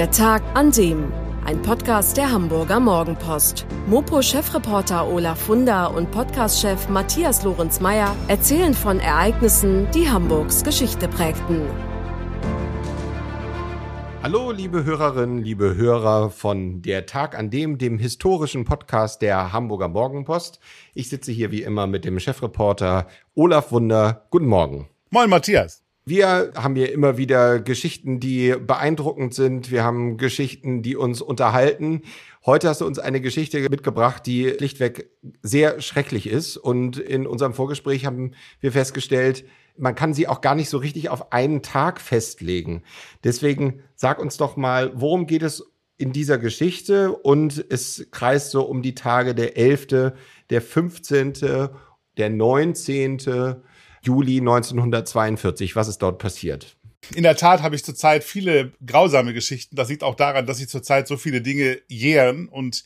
Der Tag an dem. Ein Podcast der Hamburger Morgenpost. Mopo-Chefreporter Olaf Funder und Podcast-Chef Matthias Lorenz-Meyer erzählen von Ereignissen, die Hamburgs Geschichte prägten. Hallo, liebe Hörerinnen, liebe Hörer von Der Tag an dem, dem historischen Podcast der Hamburger Morgenpost. Ich sitze hier wie immer mit dem Chefreporter Olaf Wunder. Guten Morgen. Moin, Matthias. Wir haben hier immer wieder Geschichten, die beeindruckend sind. Wir haben Geschichten, die uns unterhalten. Heute hast du uns eine Geschichte mitgebracht, die schlichtweg sehr schrecklich ist. Und in unserem Vorgespräch haben wir festgestellt, man kann sie auch gar nicht so richtig auf einen Tag festlegen. Deswegen sag uns doch mal, worum geht es in dieser Geschichte? Und es kreist so um die Tage der 11., der 15., der 19., Juli 1942. Was ist dort passiert? In der Tat habe ich zurzeit viele grausame Geschichten. Das liegt auch daran, dass sich zurzeit so viele Dinge jähren und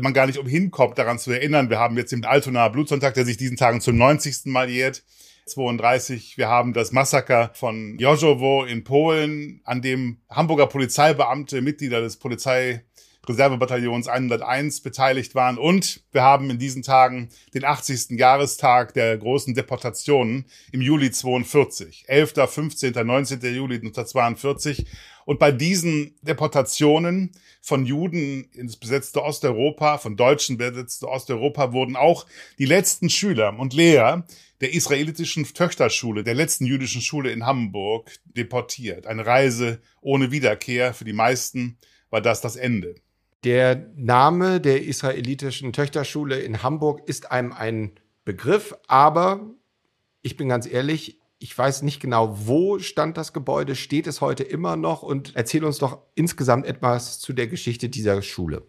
man gar nicht umhin kommt, daran zu erinnern. Wir haben jetzt den Altonaer Blutsonntag, der sich diesen Tagen zum 90. Mal jährt. 32. Wir haben das Massaker von Jożowo in Polen, an dem Hamburger Polizeibeamte, Mitglieder des Polizei Reservebataillons 101 beteiligt waren. Und wir haben in diesen Tagen den 80. Jahrestag der großen Deportationen im Juli 42. 11., 15., 19. Juli 1942. Und bei diesen Deportationen von Juden ins besetzte Osteuropa, von Deutschen besetzte Osteuropa wurden auch die letzten Schüler und Lehrer der israelitischen Töchterschule, der letzten jüdischen Schule in Hamburg, deportiert. Eine Reise ohne Wiederkehr. Für die meisten war das das Ende. Der Name der israelitischen Töchterschule in Hamburg ist einem ein Begriff, aber ich bin ganz ehrlich, ich weiß nicht genau, wo stand das Gebäude, steht es heute immer noch und erzähl uns doch insgesamt etwas zu der Geschichte dieser Schule.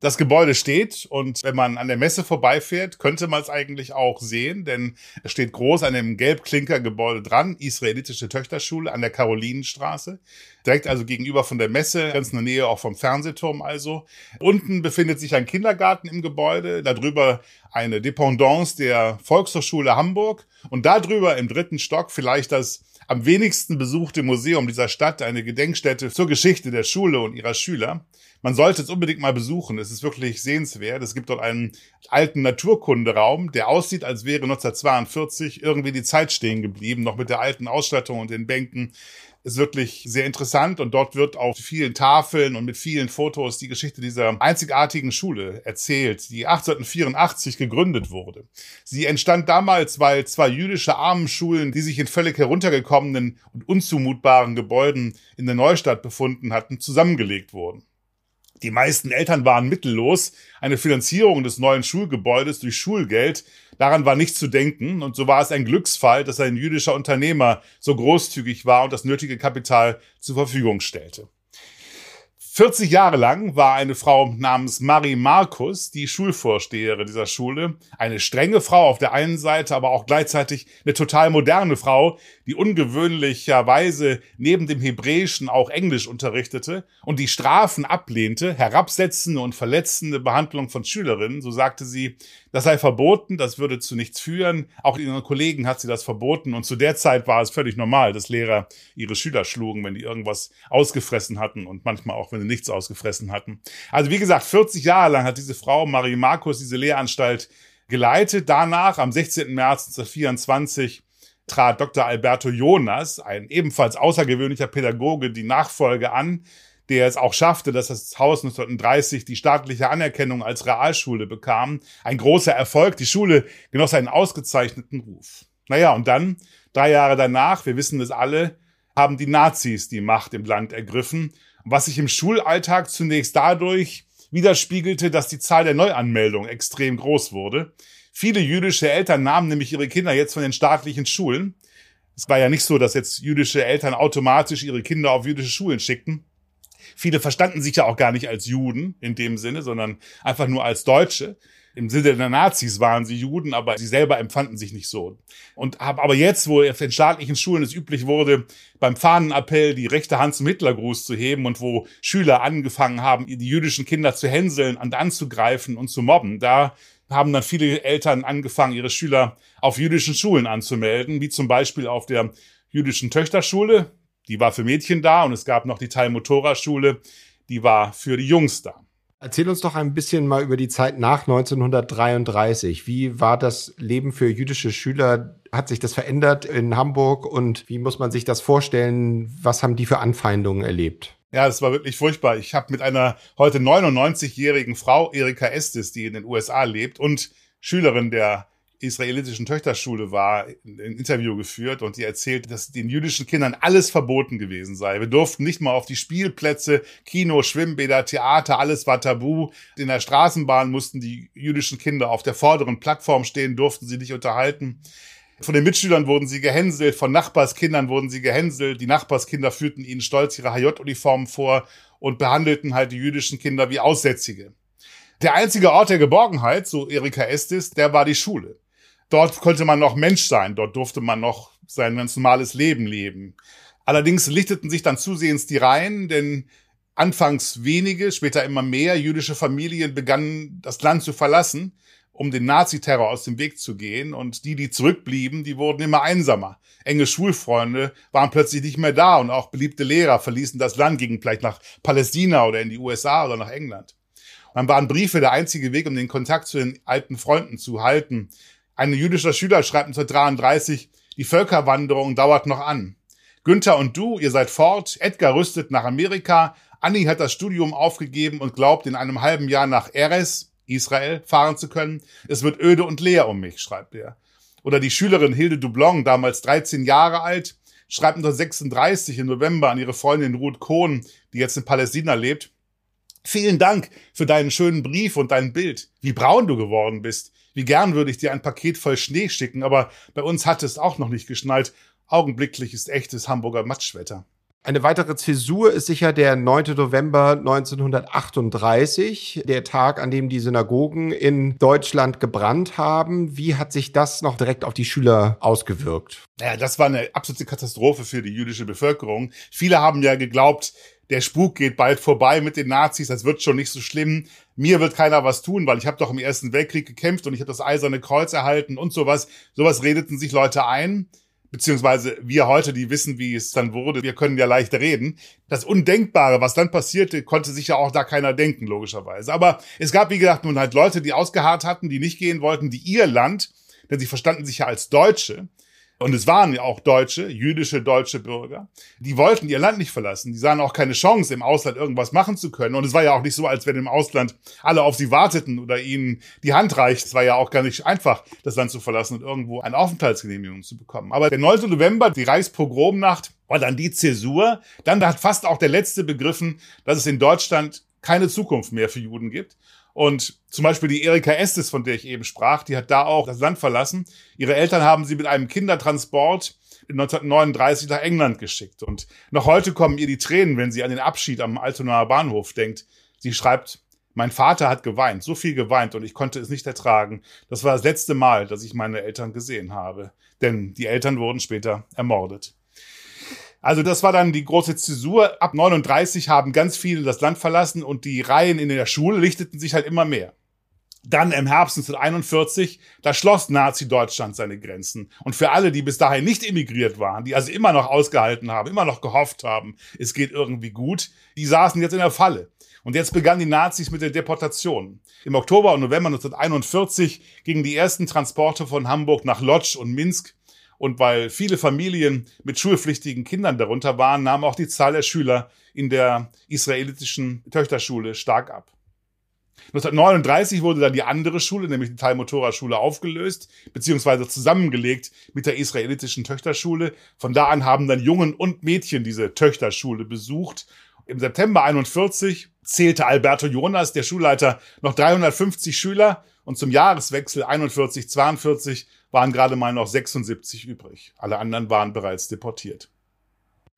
Das Gebäude steht und wenn man an der Messe vorbeifährt, könnte man es eigentlich auch sehen, denn es steht groß an dem Gelbklinker-Gebäude dran, israelitische Töchterschule an der Karolinenstraße. Direkt also gegenüber von der Messe, ganz in der Nähe auch vom Fernsehturm also. Unten befindet sich ein Kindergarten im Gebäude, darüber eine Dependance der Volkshochschule Hamburg und darüber im dritten Stock vielleicht das am wenigsten besuchte Museum dieser Stadt, eine Gedenkstätte zur Geschichte der Schule und ihrer Schüler. Man sollte es unbedingt mal besuchen. Es ist wirklich sehenswert. Es gibt dort einen alten Naturkunderaum, der aussieht, als wäre 1942 irgendwie die Zeit stehen geblieben, noch mit der alten Ausstattung und den Bänken ist wirklich sehr interessant und dort wird auf vielen Tafeln und mit vielen Fotos die Geschichte dieser einzigartigen Schule erzählt, die 1884 gegründet wurde. Sie entstand damals, weil zwei jüdische Armenschulen, die sich in völlig heruntergekommenen und unzumutbaren Gebäuden in der Neustadt befunden hatten, zusammengelegt wurden. Die meisten Eltern waren mittellos. Eine Finanzierung des neuen Schulgebäudes durch Schulgeld, daran war nicht zu denken. Und so war es ein Glücksfall, dass ein jüdischer Unternehmer so großzügig war und das nötige Kapital zur Verfügung stellte. 40 Jahre lang war eine Frau namens Marie Markus die Schulvorsteherin dieser Schule. Eine strenge Frau auf der einen Seite, aber auch gleichzeitig eine total moderne Frau, die ungewöhnlicherweise neben dem Hebräischen auch Englisch unterrichtete und die Strafen ablehnte, herabsetzende und verletzende Behandlung von Schülerinnen. So sagte sie, das sei verboten, das würde zu nichts führen. Auch ihren Kollegen hat sie das verboten. Und zu der Zeit war es völlig normal, dass Lehrer ihre Schüler schlugen, wenn die irgendwas ausgefressen hatten und manchmal auch, wenn sie nichts ausgefressen hatten. Also wie gesagt, 40 Jahre lang hat diese Frau, Marie Markus, diese Lehranstalt geleitet. Danach, am 16. März 1924, trat Dr. Alberto Jonas, ein ebenfalls außergewöhnlicher Pädagoge, die Nachfolge an, der es auch schaffte, dass das Haus 1930 die staatliche Anerkennung als Realschule bekam. Ein großer Erfolg. Die Schule genoss einen ausgezeichneten Ruf. Naja, und dann, drei Jahre danach, wir wissen es alle, haben die Nazis die Macht im Land ergriffen, was sich im Schulalltag zunächst dadurch widerspiegelte, dass die Zahl der Neuanmeldungen extrem groß wurde. Viele jüdische Eltern nahmen nämlich ihre Kinder jetzt von den staatlichen Schulen. Es war ja nicht so, dass jetzt jüdische Eltern automatisch ihre Kinder auf jüdische Schulen schickten. Viele verstanden sich ja auch gar nicht als Juden in dem Sinne, sondern einfach nur als Deutsche. Im Sinne der Nazis waren sie Juden, aber sie selber empfanden sich nicht so. Und haben aber jetzt, wo auf den staatlichen Schulen es üblich wurde, beim Fahnenappell die rechte Hand zum Hitlergruß zu heben und wo Schüler angefangen haben, die jüdischen Kinder zu hänseln und anzugreifen und zu mobben, da haben dann viele Eltern angefangen, ihre Schüler auf jüdischen Schulen anzumelden, wie zum Beispiel auf der jüdischen Töchterschule. Die war für Mädchen da und es gab noch die Talmud-Tora-Schule, die war für die Jungs da. Erzähl uns doch ein bisschen mal über die Zeit nach 1933. Wie war das Leben für jüdische Schüler? Hat sich das verändert in Hamburg und wie muss man sich das vorstellen? Was haben die für Anfeindungen erlebt? Ja, es war wirklich furchtbar. Ich habe mit einer heute 99-jährigen Frau, Erika Estes, die in den USA lebt und Schülerin der israelitischen Töchterschule war, ein Interview geführt und die erzählt, dass den jüdischen Kindern alles verboten gewesen sei. Wir durften nicht mal auf die Spielplätze, Kino, Schwimmbäder, Theater, alles war tabu. In der Straßenbahn mussten die jüdischen Kinder auf der vorderen Plattform stehen, durften sie nicht unterhalten. Von den Mitschülern wurden sie gehänselt, von Nachbarskindern wurden sie gehänselt. Die Nachbarskinder führten ihnen stolz ihre HJ-Uniformen vor und behandelten halt die jüdischen Kinder wie Aussätzige. Der einzige Ort der Geborgenheit, so Erika Estes, der war die Schule. Dort konnte man noch Mensch sein, dort durfte man noch sein ganz normales Leben leben. Allerdings lichteten sich dann zusehends die Reihen, denn anfangs wenige, später immer mehr jüdische Familien begannen das Land zu verlassen, um den Naziterror aus dem Weg zu gehen. Und die, die zurückblieben, die wurden immer einsamer. Enge Schulfreunde waren plötzlich nicht mehr da und auch beliebte Lehrer verließen das Land, gingen vielleicht nach Palästina oder in die USA oder nach England. dann waren Briefe der einzige Weg, um den Kontakt zu den alten Freunden zu halten. Ein jüdischer Schüler schreibt 1933, die Völkerwanderung dauert noch an. Günther und du, ihr seid fort, Edgar rüstet nach Amerika, Anni hat das Studium aufgegeben und glaubt, in einem halben Jahr nach Eres, Israel, fahren zu können. Es wird öde und leer um mich, schreibt er. Oder die Schülerin Hilde Dublon, damals 13 Jahre alt, schreibt 1936 im November an ihre Freundin Ruth Kohn, die jetzt in Palästina lebt. Vielen Dank für deinen schönen Brief und dein Bild. Wie braun du geworden bist. Wie gern würde ich dir ein Paket voll Schnee schicken, aber bei uns hat es auch noch nicht geschnallt. Augenblicklich ist echtes Hamburger Matschwetter. Eine weitere Zäsur ist sicher der 9. November 1938, der Tag, an dem die Synagogen in Deutschland gebrannt haben. Wie hat sich das noch direkt auf die Schüler ausgewirkt? Ja, das war eine absolute Katastrophe für die jüdische Bevölkerung. Viele haben ja geglaubt, der Spuk geht bald vorbei mit den Nazis, das wird schon nicht so schlimm. Mir wird keiner was tun, weil ich habe doch im Ersten Weltkrieg gekämpft und ich habe das Eiserne Kreuz erhalten und sowas. Sowas redeten sich Leute ein, beziehungsweise wir heute, die wissen, wie es dann wurde, wir können ja leicht reden. Das Undenkbare, was dann passierte, konnte sich ja auch da keiner denken, logischerweise. Aber es gab, wie gesagt, nun halt Leute, die ausgeharrt hatten, die nicht gehen wollten, die ihr Land, denn sie verstanden sich ja als Deutsche, und es waren ja auch Deutsche, jüdische deutsche Bürger, die wollten ihr Land nicht verlassen. Die sahen auch keine Chance, im Ausland irgendwas machen zu können. Und es war ja auch nicht so, als wenn im Ausland alle auf sie warteten oder ihnen die Hand reicht. Es war ja auch gar nicht einfach, das Land zu verlassen und irgendwo eine Aufenthaltsgenehmigung zu bekommen. Aber der 9. November, die Reichspogromnacht, war dann die Zäsur. Dann hat fast auch der Letzte begriffen, dass es in Deutschland keine Zukunft mehr für Juden gibt. Und zum Beispiel die Erika Estes, von der ich eben sprach, die hat da auch das Land verlassen. Ihre Eltern haben sie mit einem Kindertransport 1939 nach England geschickt. Und noch heute kommen ihr die Tränen, wenn sie an den Abschied am Altonaer Bahnhof denkt. Sie schreibt, mein Vater hat geweint, so viel geweint und ich konnte es nicht ertragen. Das war das letzte Mal, dass ich meine Eltern gesehen habe. Denn die Eltern wurden später ermordet. Also das war dann die große Zäsur. Ab 39 haben ganz viele das Land verlassen und die Reihen in der Schule lichteten sich halt immer mehr. Dann im Herbst 1941, da schloss Nazi-Deutschland seine Grenzen. Und für alle, die bis dahin nicht emigriert waren, die also immer noch ausgehalten haben, immer noch gehofft haben, es geht irgendwie gut, die saßen jetzt in der Falle. Und jetzt begannen die Nazis mit der Deportation. Im Oktober und November 1941 gingen die ersten Transporte von Hamburg nach Lodz und Minsk und weil viele Familien mit schulpflichtigen Kindern darunter waren, nahm auch die Zahl der Schüler in der israelitischen Töchterschule stark ab. 1939 wurde dann die andere Schule, nämlich die Talmud-Tora-Schule, aufgelöst, beziehungsweise zusammengelegt mit der israelitischen Töchterschule. Von da an haben dann Jungen und Mädchen diese Töchterschule besucht. Im September 41 zählte Alberto Jonas, der Schulleiter, noch 350 Schüler und zum Jahreswechsel 41-42 waren gerade mal noch 76 übrig. Alle anderen waren bereits deportiert.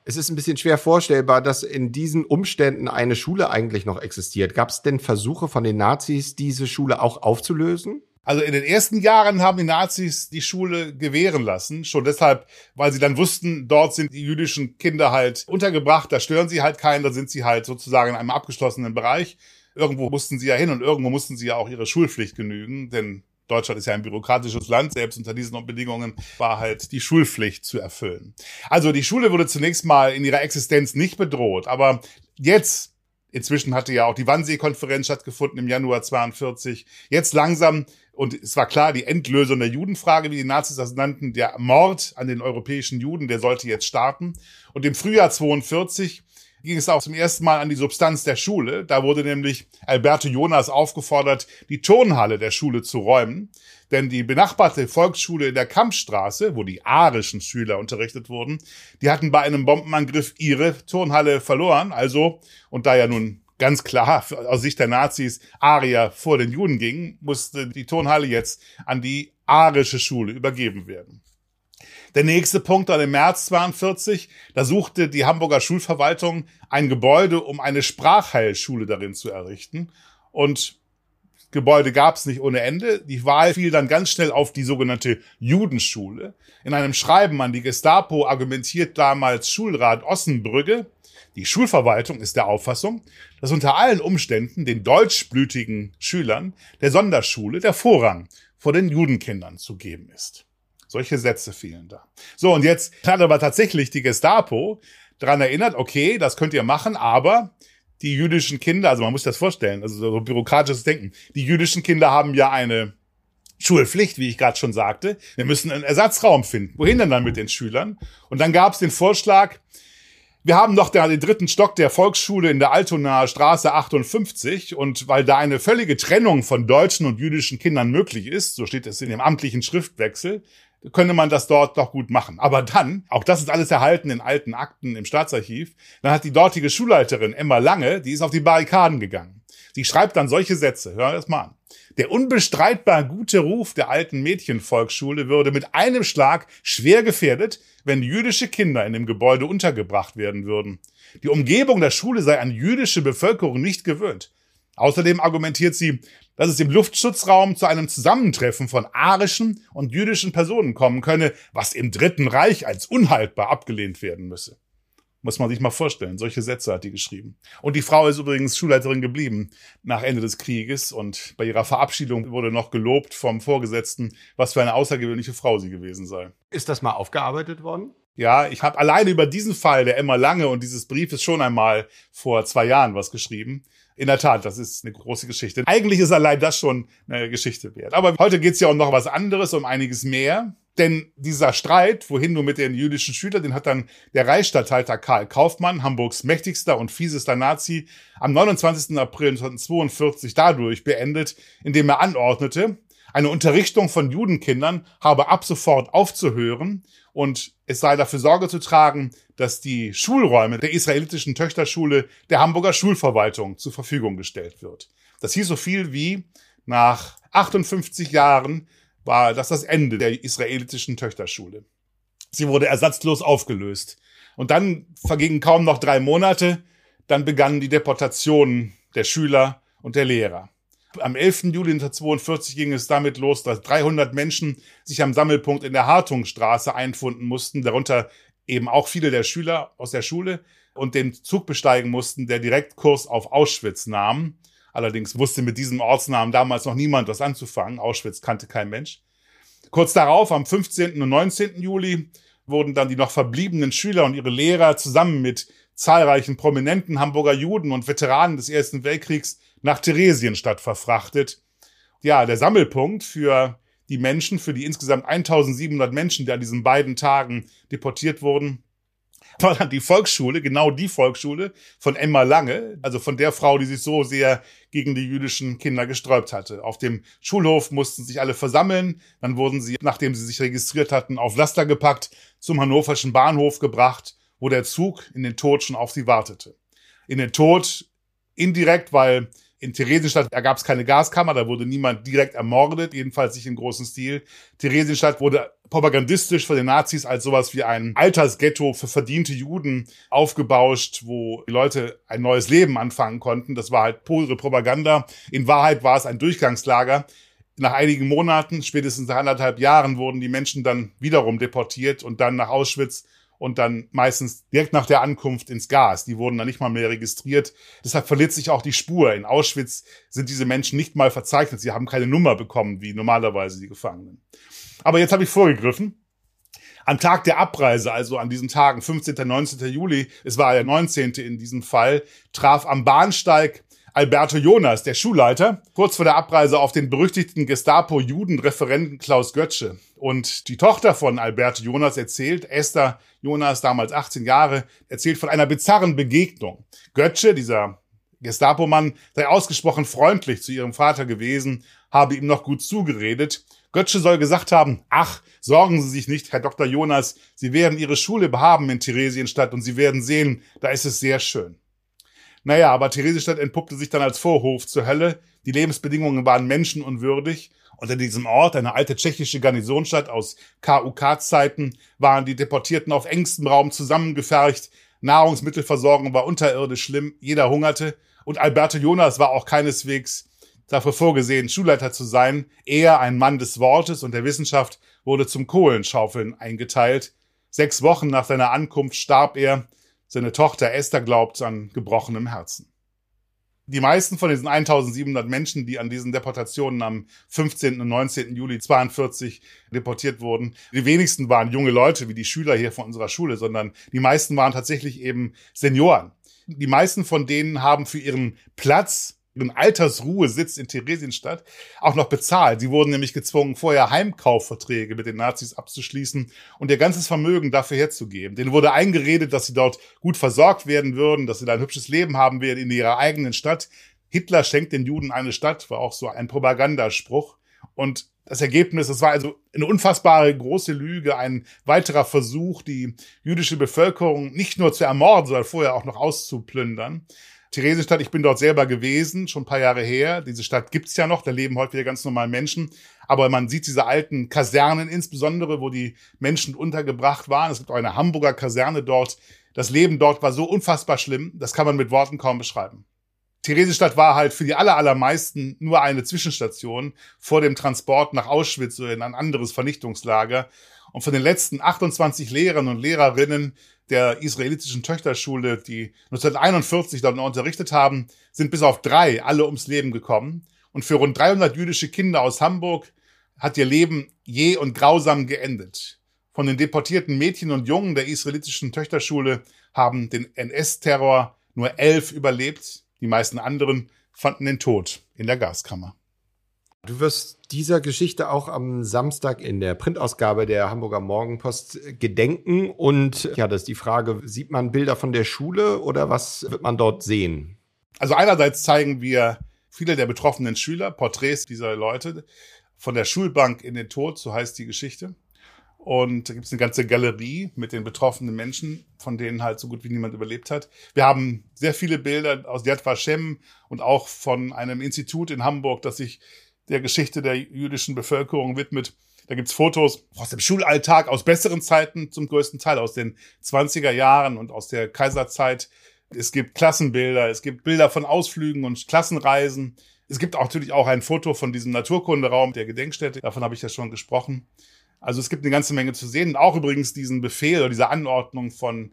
Es ist ein bisschen schwer vorstellbar, dass in diesen Umständen eine Schule eigentlich noch existiert. Gab es denn Versuche von den Nazis, diese Schule auch aufzulösen? Also in den ersten Jahren haben die Nazis die Schule gewähren lassen, schon deshalb, weil sie dann wussten, dort sind die jüdischen Kinder halt untergebracht, da stören sie halt keinen, da sind sie halt sozusagen in einem abgeschlossenen Bereich. Irgendwo mussten sie ja hin und irgendwo mussten sie ja auch ihre Schulpflicht genügen, denn Deutschland ist ja ein bürokratisches Land, selbst unter diesen Bedingungen war halt die Schulpflicht zu erfüllen. Also die Schule wurde zunächst mal in ihrer Existenz nicht bedroht, aber jetzt Inzwischen hatte ja auch die Wannsee-Konferenz stattgefunden im Januar 42. Jetzt langsam, und es war klar, die Endlösung der Judenfrage, wie die Nazis das nannten, der Mord an den europäischen Juden, der sollte jetzt starten. Und im Frühjahr 42 ging es auch zum ersten Mal an die Substanz der Schule. Da wurde nämlich Alberto Jonas aufgefordert, die Turnhalle der Schule zu räumen. Denn die benachbarte Volksschule in der Kampfstraße, wo die arischen Schüler unterrichtet wurden, die hatten bei einem Bombenangriff ihre Turnhalle verloren. Also, und da ja nun ganz klar aus Sicht der Nazis Arier vor den Juden gingen, musste die Turnhalle jetzt an die arische Schule übergeben werden. Der nächste Punkt dann im März 42, da suchte die Hamburger Schulverwaltung ein Gebäude, um eine Sprachheilschule darin zu errichten. Und Gebäude gab es nicht ohne Ende. Die Wahl fiel dann ganz schnell auf die sogenannte Judenschule. In einem Schreiben an die Gestapo argumentiert damals Schulrat Ossenbrügge, die Schulverwaltung ist der Auffassung, dass unter allen Umständen den deutschblütigen Schülern der Sonderschule der Vorrang vor den Judenkindern zu geben ist. Solche Sätze fielen da. So, und jetzt hat aber tatsächlich die Gestapo daran erinnert, okay, das könnt ihr machen, aber die jüdischen Kinder, also man muss sich das vorstellen, also so bürokratisches Denken, die jüdischen Kinder haben ja eine Schulpflicht, wie ich gerade schon sagte. Wir müssen einen Ersatzraum finden. Wohin denn dann mit den Schülern? Und dann gab es den Vorschlag, wir haben noch den dritten Stock der Volksschule in der Altonaer Straße 58 und weil da eine völlige Trennung von deutschen und jüdischen Kindern möglich ist, so steht es in dem amtlichen Schriftwechsel, könnte man das dort doch gut machen. Aber dann, auch das ist alles erhalten in alten Akten im Staatsarchiv, dann hat die dortige Schulleiterin Emma Lange, die ist auf die Barrikaden gegangen. Sie schreibt dann solche Sätze, hör das mal an. Der unbestreitbar gute Ruf der alten Mädchenvolksschule würde mit einem Schlag schwer gefährdet, wenn jüdische Kinder in dem Gebäude untergebracht werden würden. Die Umgebung der Schule sei an jüdische Bevölkerung nicht gewöhnt. Außerdem argumentiert sie, dass es im Luftschutzraum zu einem Zusammentreffen von arischen und jüdischen Personen kommen könne, was im Dritten Reich als unhaltbar abgelehnt werden müsse. Muss man sich mal vorstellen. Solche Sätze hat die geschrieben. Und die Frau ist übrigens Schulleiterin geblieben nach Ende des Krieges und bei ihrer Verabschiedung wurde noch gelobt vom Vorgesetzten, was für eine außergewöhnliche Frau sie gewesen sei. Ist das mal aufgearbeitet worden? Ja, ich habe alleine über diesen Fall der Emma Lange und dieses Briefes schon einmal vor zwei Jahren was geschrieben. In der Tat, das ist eine große Geschichte. Eigentlich ist allein das schon eine Geschichte wert. Aber heute geht es ja um noch was anderes, um einiges mehr. Denn dieser Streit, wohin nur mit den jüdischen Schülern, den hat dann der Reichsstatthalter Karl Kaufmann, Hamburgs mächtigster und fiesester Nazi, am 29. April 1942 dadurch beendet, indem er anordnete, eine Unterrichtung von Judenkindern habe ab sofort aufzuhören und es sei dafür Sorge zu tragen, dass die Schulräume der israelitischen Töchterschule der Hamburger Schulverwaltung zur Verfügung gestellt wird. Das hieß so viel wie nach 58 Jahren war das das Ende der israelitischen Töchterschule. Sie wurde ersatzlos aufgelöst. Und dann vergingen kaum noch drei Monate, dann begannen die Deportationen der Schüler und der Lehrer. Am 11. Juli 1942 ging es damit los, dass 300 Menschen sich am Sammelpunkt in der Hartungstraße einfunden mussten, darunter eben auch viele der Schüler aus der Schule und den Zug besteigen mussten, der Direktkurs auf Auschwitz nahm. Allerdings wusste mit diesem Ortsnamen damals noch niemand was anzufangen. Auschwitz kannte kein Mensch. Kurz darauf, am 15. und 19. Juli, wurden dann die noch verbliebenen Schüler und ihre Lehrer zusammen mit zahlreichen prominenten Hamburger Juden und Veteranen des Ersten Weltkriegs nach Theresienstadt verfrachtet. Ja, der Sammelpunkt für die Menschen, für die insgesamt 1700 Menschen, die an diesen beiden Tagen deportiert wurden, war dann die Volksschule, genau die Volksschule von Emma Lange, also von der Frau, die sich so sehr gegen die jüdischen Kinder gesträubt hatte. Auf dem Schulhof mussten sich alle versammeln, dann wurden sie, nachdem sie sich registriert hatten, auf Laster gepackt, zum hannoverschen Bahnhof gebracht, wo der Zug in den Tod schon auf sie wartete. In den Tod indirekt, weil in Theresienstadt gab es keine Gaskammer, da wurde niemand direkt ermordet, jedenfalls nicht im großen Stil. Theresienstadt wurde propagandistisch von den Nazis als sowas wie ein Altersghetto für verdiente Juden aufgebauscht, wo die Leute ein neues Leben anfangen konnten. Das war halt pure Propaganda. In Wahrheit war es ein Durchgangslager. Nach einigen Monaten, spätestens nach anderthalb Jahren, wurden die Menschen dann wiederum deportiert und dann nach Auschwitz und dann meistens direkt nach der Ankunft ins Gas. Die wurden dann nicht mal mehr registriert. Deshalb verliert sich auch die Spur. In Auschwitz sind diese Menschen nicht mal verzeichnet. Sie haben keine Nummer bekommen, wie normalerweise die Gefangenen. Aber jetzt habe ich vorgegriffen. Am Tag der Abreise, also an diesen Tagen, 15. 19. Juli, es war der 19. in diesem Fall, traf am Bahnsteig Alberto Jonas, der Schulleiter, kurz vor der Abreise auf den berüchtigten Gestapo-Judenreferenten Klaus Götzsche. Und die Tochter von Alberto Jonas erzählt, Esther Jonas, damals 18 Jahre, erzählt von einer bizarren Begegnung. Götzsche, dieser Gestapo-Mann, sei ausgesprochen freundlich zu ihrem Vater gewesen, habe ihm noch gut zugeredet. Götzsche soll gesagt haben, ach, sorgen Sie sich nicht, Herr Dr. Jonas, Sie werden Ihre Schule behaben in Theresienstadt und Sie werden sehen, da ist es sehr schön. Naja, aber Theresienstadt entpuppte sich dann als Vorhof zur Hölle. Die Lebensbedingungen waren menschenunwürdig. Und in diesem Ort, eine alte tschechische Garnisonstadt aus KUK-Zeiten, waren die Deportierten auf engstem Raum zusammengefercht. Nahrungsmittelversorgung war unterirdisch schlimm. Jeder hungerte. Und Alberto Jonas war auch keineswegs dafür vorgesehen, Schulleiter zu sein. Er, ein Mann des Wortes und der Wissenschaft, wurde zum Kohlenschaufeln eingeteilt. Sechs Wochen nach seiner Ankunft starb er. Seine Tochter Esther glaubt an gebrochenem Herzen. Die meisten von diesen 1700 Menschen, die an diesen Deportationen am 15. und 19. Juli 42 deportiert wurden, die wenigsten waren junge Leute wie die Schüler hier von unserer Schule, sondern die meisten waren tatsächlich eben Senioren. Die meisten von denen haben für ihren Platz ihren Altersruhesitz in Theresienstadt auch noch bezahlt. Sie wurden nämlich gezwungen, vorher Heimkaufverträge mit den Nazis abzuschließen und ihr ganzes Vermögen dafür herzugeben. Denen wurde eingeredet, dass sie dort gut versorgt werden würden, dass sie da ein hübsches Leben haben werden in ihrer eigenen Stadt. Hitler schenkt den Juden eine Stadt, war auch so ein Propagandaspruch. Und das Ergebnis, das war also eine unfassbare große Lüge, ein weiterer Versuch, die jüdische Bevölkerung nicht nur zu ermorden, sondern vorher auch noch auszuplündern. Theresienstadt, ich bin dort selber gewesen, schon ein paar Jahre her. Diese Stadt gibt's ja noch, da leben heute wieder ganz normal Menschen. Aber man sieht diese alten Kasernen insbesondere, wo die Menschen untergebracht waren. Es gibt auch eine Hamburger Kaserne dort. Das Leben dort war so unfassbar schlimm, das kann man mit Worten kaum beschreiben. Theresienstadt war halt für die aller, allermeisten nur eine Zwischenstation vor dem Transport nach Auschwitz oder in ein anderes Vernichtungslager. Und von den letzten 28 Lehrern und Lehrerinnen der israelitischen Töchterschule, die 1941 dort unterrichtet haben, sind bis auf drei alle ums Leben gekommen. Und für rund 300 jüdische Kinder aus Hamburg hat ihr Leben je und grausam geendet. Von den deportierten Mädchen und Jungen der israelitischen Töchterschule haben den NS-Terror nur elf überlebt. Die meisten anderen fanden den Tod in der Gaskammer. Du wirst dieser Geschichte auch am Samstag in der Printausgabe der Hamburger Morgenpost gedenken. Und ja, das ist die Frage, sieht man Bilder von der Schule oder was wird man dort sehen? Also einerseits zeigen wir viele der betroffenen Schüler, Porträts dieser Leute, von der Schulbank in den Tod, so heißt die Geschichte. Und da gibt es eine ganze Galerie mit den betroffenen Menschen, von denen halt so gut wie niemand überlebt hat. Wir haben sehr viele Bilder aus Yad Vashem und auch von einem Institut in Hamburg, das sich der Geschichte der jüdischen Bevölkerung widmet. Da gibt's Fotos aus dem Schulalltag, aus besseren Zeiten zum größten Teil, aus den 20er Jahren und aus der Kaiserzeit. Es gibt Klassenbilder, es gibt Bilder von Ausflügen und Klassenreisen. Es gibt auch natürlich auch ein Foto von diesem Naturkunderaum der Gedenkstätte. Davon habe ich ja schon gesprochen. Also es gibt eine ganze Menge zu sehen. auch übrigens diesen Befehl oder diese Anordnung von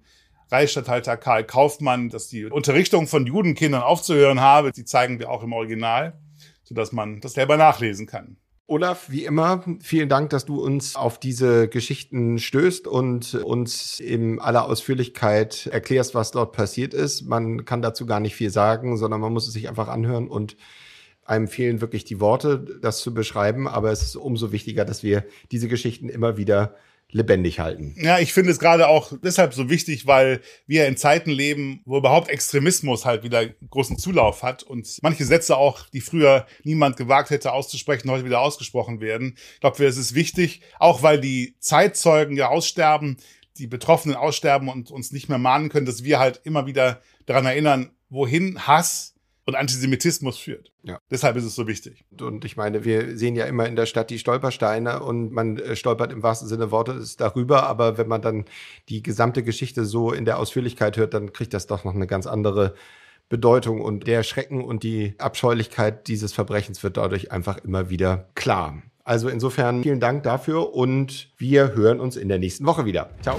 Reichsstatthalter Karl Kaufmann, dass die Unterrichtung von Judenkindern aufzuhören habe. Die zeigen wir auch im Original sodass man das selber nachlesen kann. Olaf, wie immer, vielen Dank, dass du uns auf diese Geschichten stößt und uns in aller Ausführlichkeit erklärst, was dort passiert ist. Man kann dazu gar nicht viel sagen, sondern man muss es sich einfach anhören und einem fehlen wirklich die Worte, das zu beschreiben. Aber es ist umso wichtiger, dass wir diese Geschichten immer wieder lebendig halten. Ja, ich finde es gerade auch deshalb so wichtig, weil wir in Zeiten leben, wo überhaupt Extremismus halt wieder großen Zulauf hat und manche Sätze auch, die früher niemand gewagt hätte auszusprechen, heute wieder ausgesprochen werden. Ich glaube, es ist wichtig, auch weil die Zeitzeugen ja aussterben, die Betroffenen aussterben und uns nicht mehr mahnen können, dass wir halt immer wieder daran erinnern, wohin Hass und Antisemitismus führt. Ja. Deshalb ist es so wichtig. Und ich meine, wir sehen ja immer in der Stadt die Stolpersteine und man äh, stolpert im wahrsten Sinne Wortes darüber, aber wenn man dann die gesamte Geschichte so in der Ausführlichkeit hört, dann kriegt das doch noch eine ganz andere Bedeutung und der Schrecken und die Abscheulichkeit dieses Verbrechens wird dadurch einfach immer wieder klar. Also insofern vielen Dank dafür und wir hören uns in der nächsten Woche wieder. Ciao.